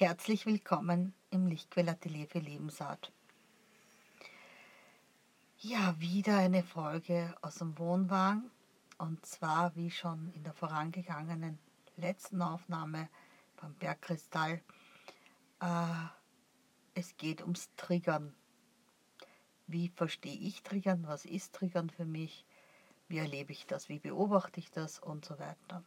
Herzlich willkommen im Lichtquellatelier für Lebensart. Ja, wieder eine Folge aus dem Wohnwagen und zwar wie schon in der vorangegangenen letzten Aufnahme beim Bergkristall. Äh, es geht ums Triggern. Wie verstehe ich Triggern? Was ist Triggern für mich? Wie erlebe ich das? Wie beobachte ich das? Und so weiter.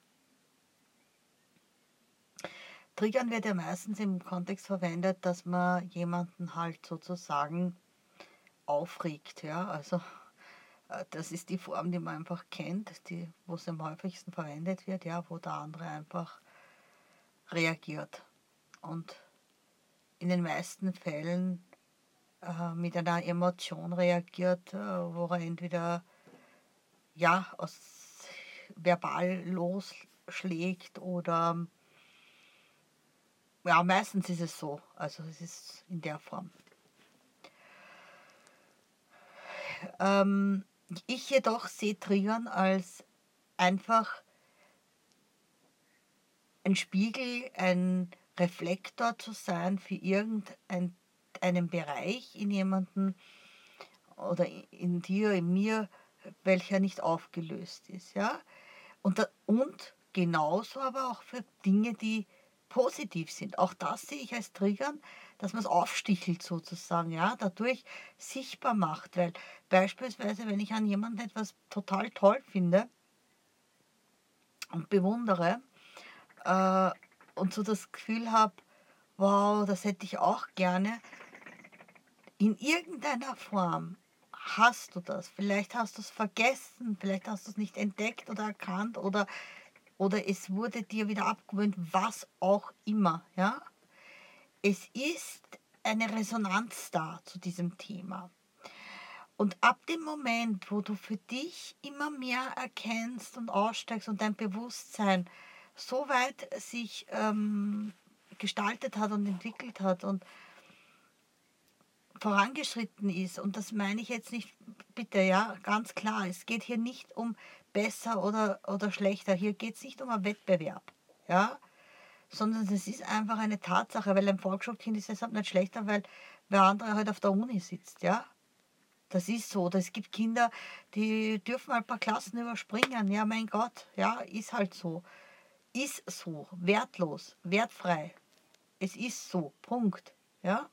Triggern wird ja meistens im Kontext verwendet, dass man jemanden halt sozusagen aufregt. Ja? Also äh, das ist die Form, die man einfach kennt, die, wo es am häufigsten verwendet wird, ja, wo der andere einfach reagiert. Und in den meisten Fällen äh, mit einer Emotion reagiert, äh, wo er entweder ja, aus verbal losschlägt oder ja, meistens ist es so. Also es ist in der Form. Ähm, ich jedoch sehe Triggern als einfach ein Spiegel, ein Reflektor zu sein für irgendeinen Bereich in jemanden oder in dir, in mir, welcher nicht aufgelöst ist. Ja? Und, und genauso aber auch für Dinge, die positiv sind. Auch das sehe ich als Triggern, dass man es aufstichelt sozusagen, ja, dadurch sichtbar macht. Weil beispielsweise, wenn ich an jemanden etwas total toll finde und bewundere äh, und so das Gefühl habe, wow, das hätte ich auch gerne, in irgendeiner Form hast du das. Vielleicht hast du es vergessen, vielleicht hast du es nicht entdeckt oder erkannt oder oder es wurde dir wieder abgewöhnt, was auch immer. Ja? Es ist eine Resonanz da zu diesem Thema. Und ab dem Moment, wo du für dich immer mehr erkennst und aussteigst und dein Bewusstsein so weit sich ähm, gestaltet hat und entwickelt hat und vorangeschritten ist, und das meine ich jetzt nicht, bitte, ja, ganz klar, es geht hier nicht um besser oder, oder schlechter. Hier geht es nicht um einen Wettbewerb, ja, sondern es ist einfach eine Tatsache, weil ein Volksschulkind ist deshalb nicht schlechter, weil wer andere halt auf der Uni sitzt, ja. Das ist so. Es gibt Kinder, die dürfen ein paar Klassen überspringen. Ja, mein Gott, ja, ist halt so. Ist so. Wertlos, wertfrei. Es ist so. Punkt. Ja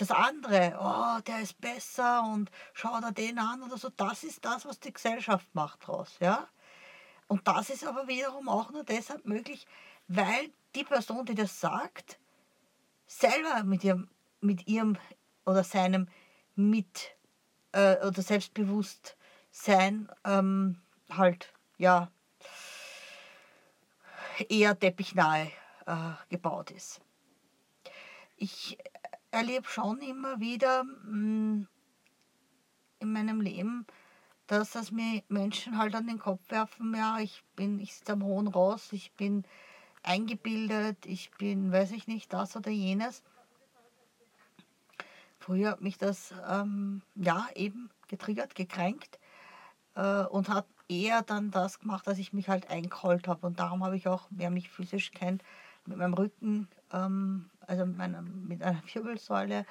das andere, oh, der ist besser und schau dir den an oder so, das ist das, was die Gesellschaft macht draus, ja. Und das ist aber wiederum auch nur deshalb möglich, weil die Person, die das sagt, selber mit ihrem, mit ihrem oder seinem mit äh, oder Selbstbewusstsein ähm, halt ja eher teppichnah äh, gebaut ist. Ich erlebe schon immer wieder mm, in meinem Leben, dass das mir Menschen halt an den Kopf werfen, ja, ich bin, ich sitze am hohen Ross, ich bin eingebildet, ich bin, weiß ich nicht, das oder jenes. Früher hat mich das, ähm, ja, eben getriggert, gekränkt äh, und hat eher dann das gemacht, dass ich mich halt eingeholt habe. Und darum habe ich auch, wer mich physisch kennt, mit meinem Rücken ähm, also mit, meiner, mit einer Wirbelsäule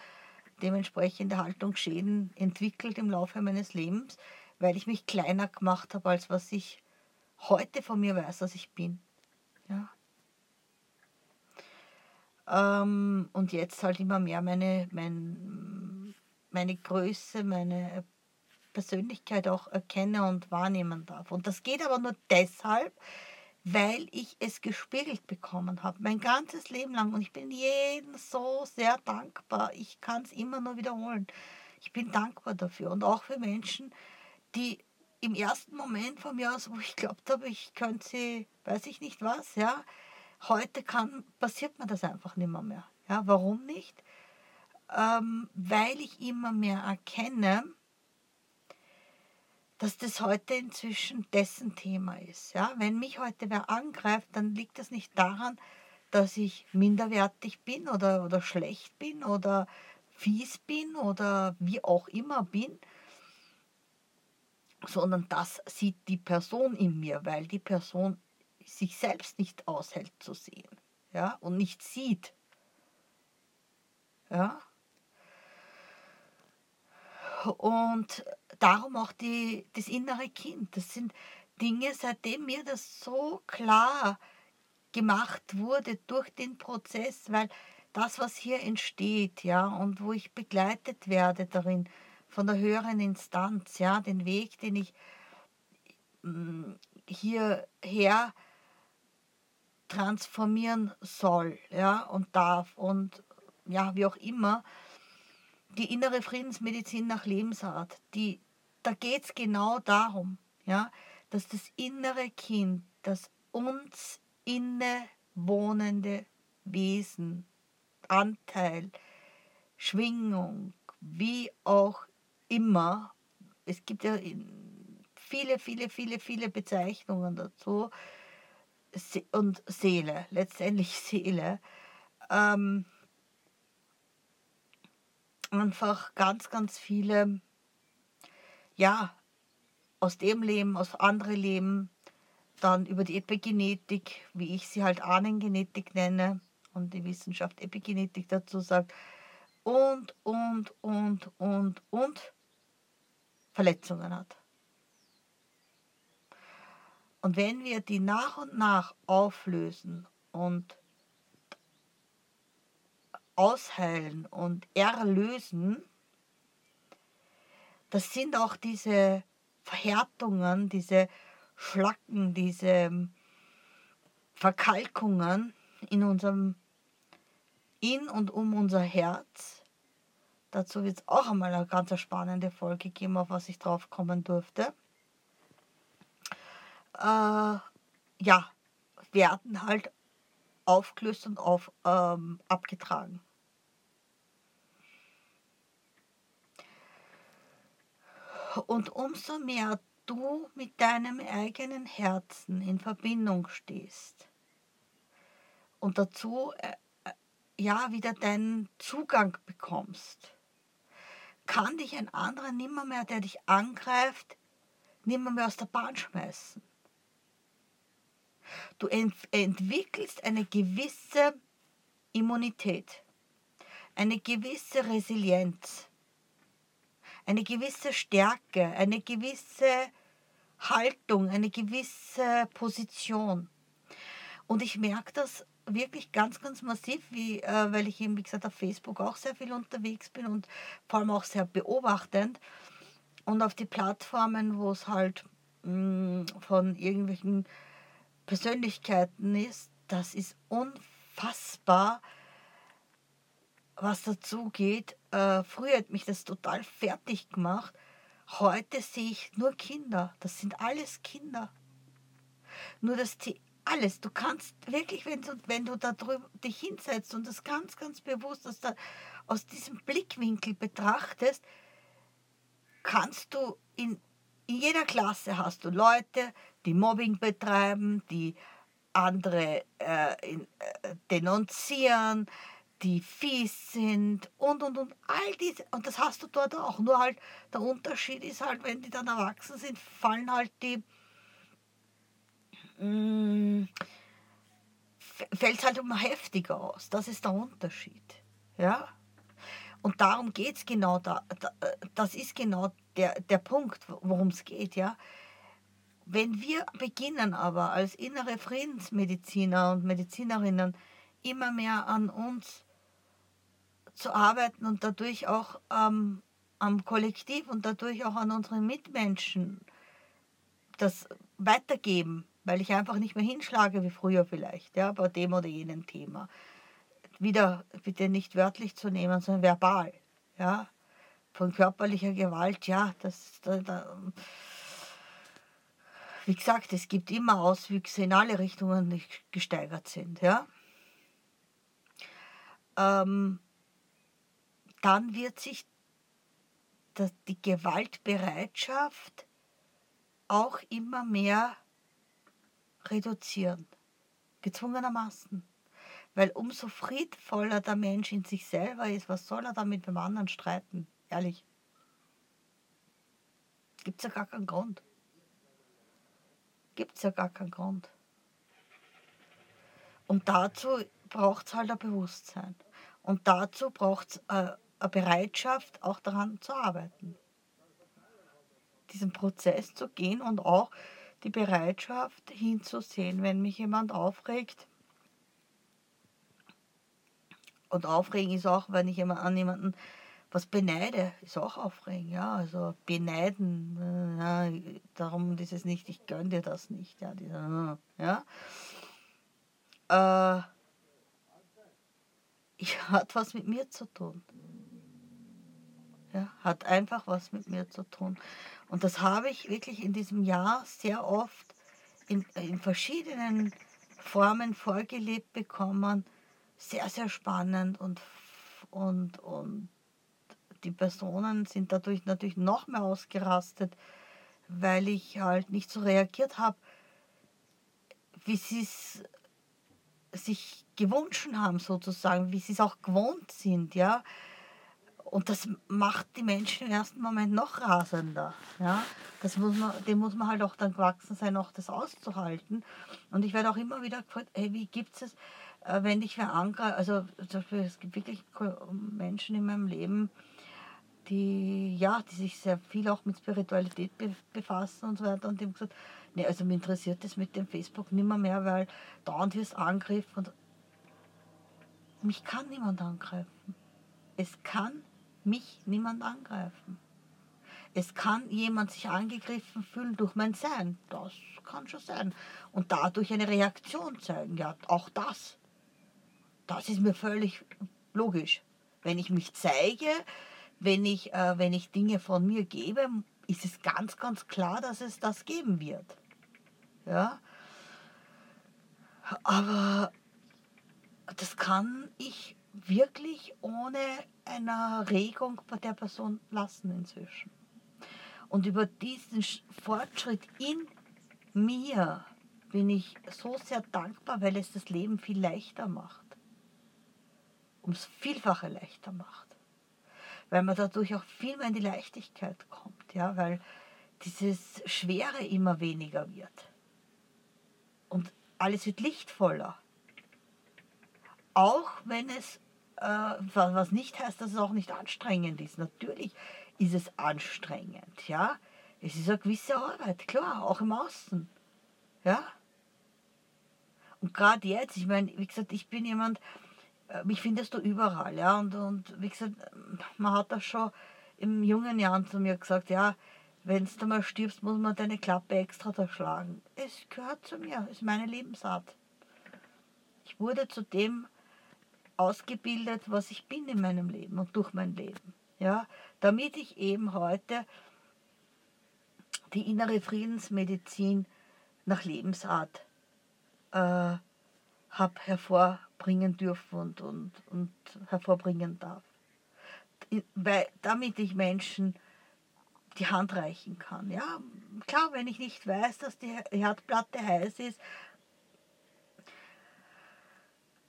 dementsprechende Haltungsschäden entwickelt im Laufe meines Lebens, weil ich mich kleiner gemacht habe, als was ich heute von mir weiß, dass ich bin. Ja. Ähm, und jetzt halt immer mehr meine, mein, meine Größe, meine Persönlichkeit auch erkenne und wahrnehmen darf. Und das geht aber nur deshalb, weil ich es gespiegelt bekommen habe, mein ganzes Leben lang. Und ich bin jedem so sehr dankbar. Ich kann es immer nur wiederholen. Ich bin dankbar dafür. Und auch für Menschen, die im ersten Moment von mir aus, wo ich glaubt habe, ich könnte sie, weiß ich nicht was, ja, heute kann, passiert mir das einfach nicht mehr. mehr. Ja, warum nicht? Ähm, weil ich immer mehr erkenne, dass das heute inzwischen dessen Thema ist. Ja? Wenn mich heute wer angreift, dann liegt das nicht daran, dass ich minderwertig bin oder, oder schlecht bin oder fies bin oder wie auch immer bin, sondern das sieht die Person in mir, weil die Person sich selbst nicht aushält zu sehen. ja, und nicht sieht. Ja. Und darum auch die, das innere Kind. Das sind Dinge, seitdem mir das so klar gemacht wurde durch den Prozess, weil das, was hier entsteht, ja, und wo ich begleitet werde darin von der höheren Instanz, ja, den Weg, den ich mm, hierher transformieren soll, ja, und darf und ja, wie auch immer, die innere Friedensmedizin nach Lebensart, die, da geht es genau darum, ja, dass das innere Kind, das uns innewohnende Wesen, Anteil, Schwingung, wie auch immer, es gibt ja viele, viele, viele, viele Bezeichnungen dazu, und Seele, letztendlich Seele, ähm, einfach ganz, ganz viele, ja, aus dem Leben, aus andere Leben, dann über die Epigenetik, wie ich sie halt Ahnengenetik nenne und die Wissenschaft Epigenetik dazu sagt, und, und, und, und, und Verletzungen hat. Und wenn wir die nach und nach auflösen und ausheilen und erlösen, das sind auch diese Verhärtungen, diese Schlacken, diese Verkalkungen in unserem, in und um unser Herz. Dazu wird es auch einmal eine ganz spannende Folge geben, auf was ich drauf kommen durfte äh, ja, werden halt aufgelöst und auf, ähm, abgetragen. Und umso mehr du mit deinem eigenen Herzen in Verbindung stehst. Und dazu äh, äh ja wieder deinen Zugang bekommst, kann dich ein anderer nimmer mehr, der dich angreift, nimmer mehr aus der Bahn schmeißen. Du ent entwickelst eine gewisse Immunität, eine gewisse Resilienz, eine gewisse Stärke, eine gewisse Haltung, eine gewisse Position. Und ich merke das wirklich ganz, ganz massiv, wie, äh, weil ich eben, wie gesagt, auf Facebook auch sehr viel unterwegs bin und vor allem auch sehr beobachtend. Und auf die Plattformen, wo es halt mh, mm, von irgendwelchen Persönlichkeiten ist, das ist unfassbar, was dazu geht. Äh, früher hat mich das total fertig gemacht. Heute sehe ich nur Kinder. Das sind alles Kinder. Nur die alles, du kannst wirklich, wenn du, wenn du da drüber dich hinsetzt und das ganz, ganz bewusst aus, der, aus diesem Blickwinkel betrachtest, kannst du in, in jeder Klasse hast du Leute, die Mobbing betreiben, die andere äh, in, äh, denunzieren, die fies sind und und und all diese und das hast du dort auch. Nur halt der Unterschied ist halt, wenn die dann erwachsen sind, fallen halt die mm, fällt es halt immer heftiger aus. Das ist der Unterschied. Ja? Und darum geht es genau da. Das ist genau der, der Punkt, worum es geht, ja. Wenn wir beginnen aber als innere Friedensmediziner und Medizinerinnen immer mehr an uns zu arbeiten und dadurch auch ähm, am Kollektiv und dadurch auch an unseren Mitmenschen das weitergeben, weil ich einfach nicht mehr hinschlage wie früher vielleicht, ja, bei dem oder jenem Thema. Wieder bitte nicht wörtlich zu nehmen, sondern verbal, ja. Von körperlicher Gewalt, ja, das, da, da wie gesagt, es gibt immer Auswüchse in alle Richtungen, die gesteigert sind. Ja? Ähm, dann wird sich die Gewaltbereitschaft auch immer mehr reduzieren, gezwungenermaßen. Weil umso friedvoller der Mensch in sich selber ist, was soll er damit beim anderen streiten? Ehrlich. Gibt es ja gar keinen Grund gibt es ja gar keinen Grund. Und dazu braucht es halt ein Bewusstsein. Und dazu braucht es äh, Bereitschaft, auch daran zu arbeiten. Diesen Prozess zu gehen und auch die Bereitschaft hinzusehen, wenn mich jemand aufregt. Und aufregen ist auch, wenn ich an jemanden was beneide, ist auch aufregend, ja. Also beneiden, äh, ja, darum ist es nicht, ich gönne dir das nicht, ja. Dieser, ja. Äh, ich, hat was mit mir zu tun. Ja, hat einfach was mit mir zu tun. Und das habe ich wirklich in diesem Jahr sehr oft in, in verschiedenen Formen vorgelebt bekommen. Sehr, sehr spannend und, und, und die Personen sind dadurch natürlich noch mehr ausgerastet, weil ich halt nicht so reagiert habe, wie sie es sich gewünscht haben, sozusagen, wie sie es auch gewohnt sind, ja. Und das macht die Menschen im ersten Moment noch rasender. Ja? Das muss man, dem muss man halt auch dann gewachsen sein, auch das auszuhalten. Und ich werde auch immer wieder gefragt, hey, wie gibt es, äh, wenn dich wer angreift? Also es gibt wirklich Menschen in meinem Leben, die, ja, die sich sehr viel auch mit Spiritualität befassen und so weiter. Und die haben gesagt, nee, also mich interessiert das mit dem Facebook nimmer mehr, weil dauernd wirst angegriffen. Und mich kann niemand angreifen. Es kann mich niemand angreifen. Es kann jemand sich angegriffen fühlen durch mein Sein. Das kann schon sein. Und dadurch eine Reaktion zeigen. Ja, auch das. Das ist mir völlig logisch. Wenn ich mich zeige, wenn ich, äh, wenn ich Dinge von mir gebe, ist es ganz, ganz klar, dass es das geben wird. Ja? Aber das kann ich wirklich ohne eine Regung bei der Person lassen inzwischen. Und über diesen Fortschritt in mir bin ich so sehr dankbar, weil es das Leben viel leichter macht. Ums Vielfache leichter macht weil man dadurch auch viel mehr in die Leichtigkeit kommt, ja, weil dieses Schwere immer weniger wird. Und alles wird lichtvoller. Auch wenn es, äh, was nicht heißt, dass es auch nicht anstrengend ist. Natürlich ist es anstrengend, ja. Es ist eine gewisse Arbeit, klar, auch im Außen, ja. Und gerade jetzt, ich meine, wie gesagt, ich bin jemand, äh, mich findest du überall, ja. Und, und wie gesagt, man hat das schon im jungen Jahren zu mir gesagt, ja, wenn du mal stirbst, muss man deine Klappe extra da schlagen. Es gehört zu mir, ist meine Lebensart. Ich wurde zu dem ausgebildet, was ich bin in meinem Leben und durch mein Leben. Ja, damit ich eben heute die innere Friedensmedizin nach Lebensart äh, habe hervorbringen dürfen und, und, und hervorbringen darf. Weil, damit ich Menschen die Hand reichen kann. Ja, klar, wenn ich nicht weiß, dass die Herdplatte heiß ist,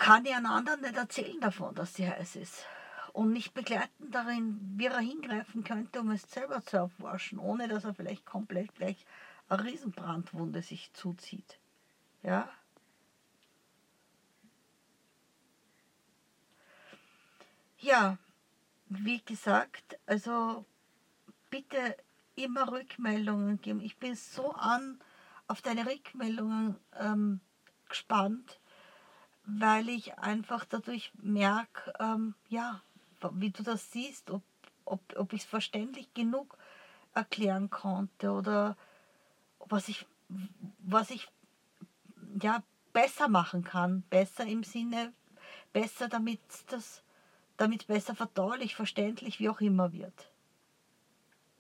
kann ich einem anderen nicht erzählen davon, dass sie heiß ist. Und nicht begleiten darin, wie er hingreifen könnte, um es selber zu erforschen, ohne dass er vielleicht komplett gleich eine Riesenbrandwunde sich zuzieht. Ja, Ja, wie gesagt, also bitte immer Rückmeldungen geben. Ich bin so an auf deine Rückmeldungen ähm, gespannt, weil ich einfach dadurch merke, ähm, ja, wie du das siehst, ob, ob, ob ich es verständlich genug erklären konnte oder was ich, was ich ja, besser machen kann. Besser im Sinne, besser damit das damit besser verdaulich, verständlich, wie auch immer wird.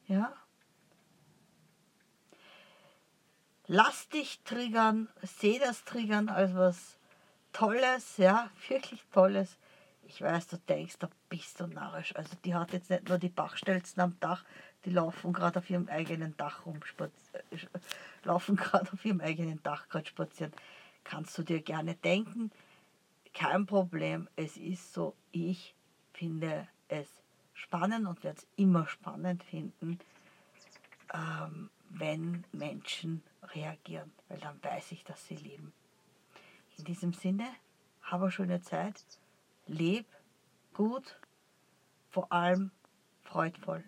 Ja? Lass dich triggern, seh das Triggern als was Tolles, ja, wirklich Tolles. Ich weiß, du denkst, da bist du narrisch. Also die hat jetzt nicht nur die Bachstelzen am Dach, die laufen gerade auf ihrem eigenen Dach rum, äh, laufen gerade auf ihrem eigenen Dach gerade spazieren. Kannst du dir gerne denken, kein Problem, es ist so, ich finde es spannend und werde es immer spannend finden, ähm, wenn Menschen reagieren, weil dann weiß ich, dass sie leben. In diesem Sinne, hab eine schöne Zeit, leb gut, vor allem freudvoll.